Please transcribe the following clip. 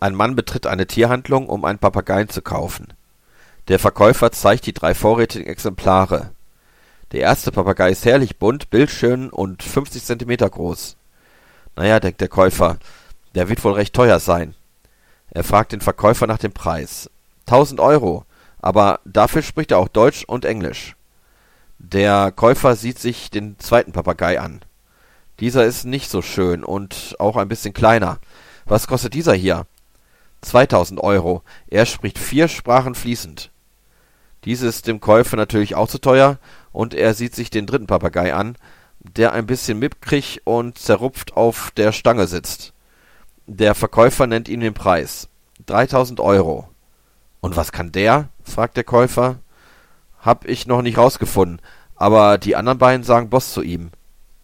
Ein Mann betritt eine Tierhandlung, um einen Papageien zu kaufen. Der Verkäufer zeigt die drei vorrätigen Exemplare. Der erste Papagei ist herrlich bunt, bildschön und 50 Zentimeter groß. Naja, denkt der Käufer, der wird wohl recht teuer sein. Er fragt den Verkäufer nach dem Preis. Tausend Euro, aber dafür spricht er auch Deutsch und Englisch. Der Käufer sieht sich den zweiten Papagei an. Dieser ist nicht so schön und auch ein bisschen kleiner. Was kostet dieser hier? 2000 Euro. Er spricht vier Sprachen fließend. Dies ist dem Käufer natürlich auch zu teuer und er sieht sich den dritten Papagei an, der ein bisschen mickrig und zerrupft auf der Stange sitzt. Der Verkäufer nennt ihm den Preis. 3000 Euro. Und was kann der? fragt der Käufer. Hab ich noch nicht rausgefunden, aber die anderen beiden sagen Boss zu ihm.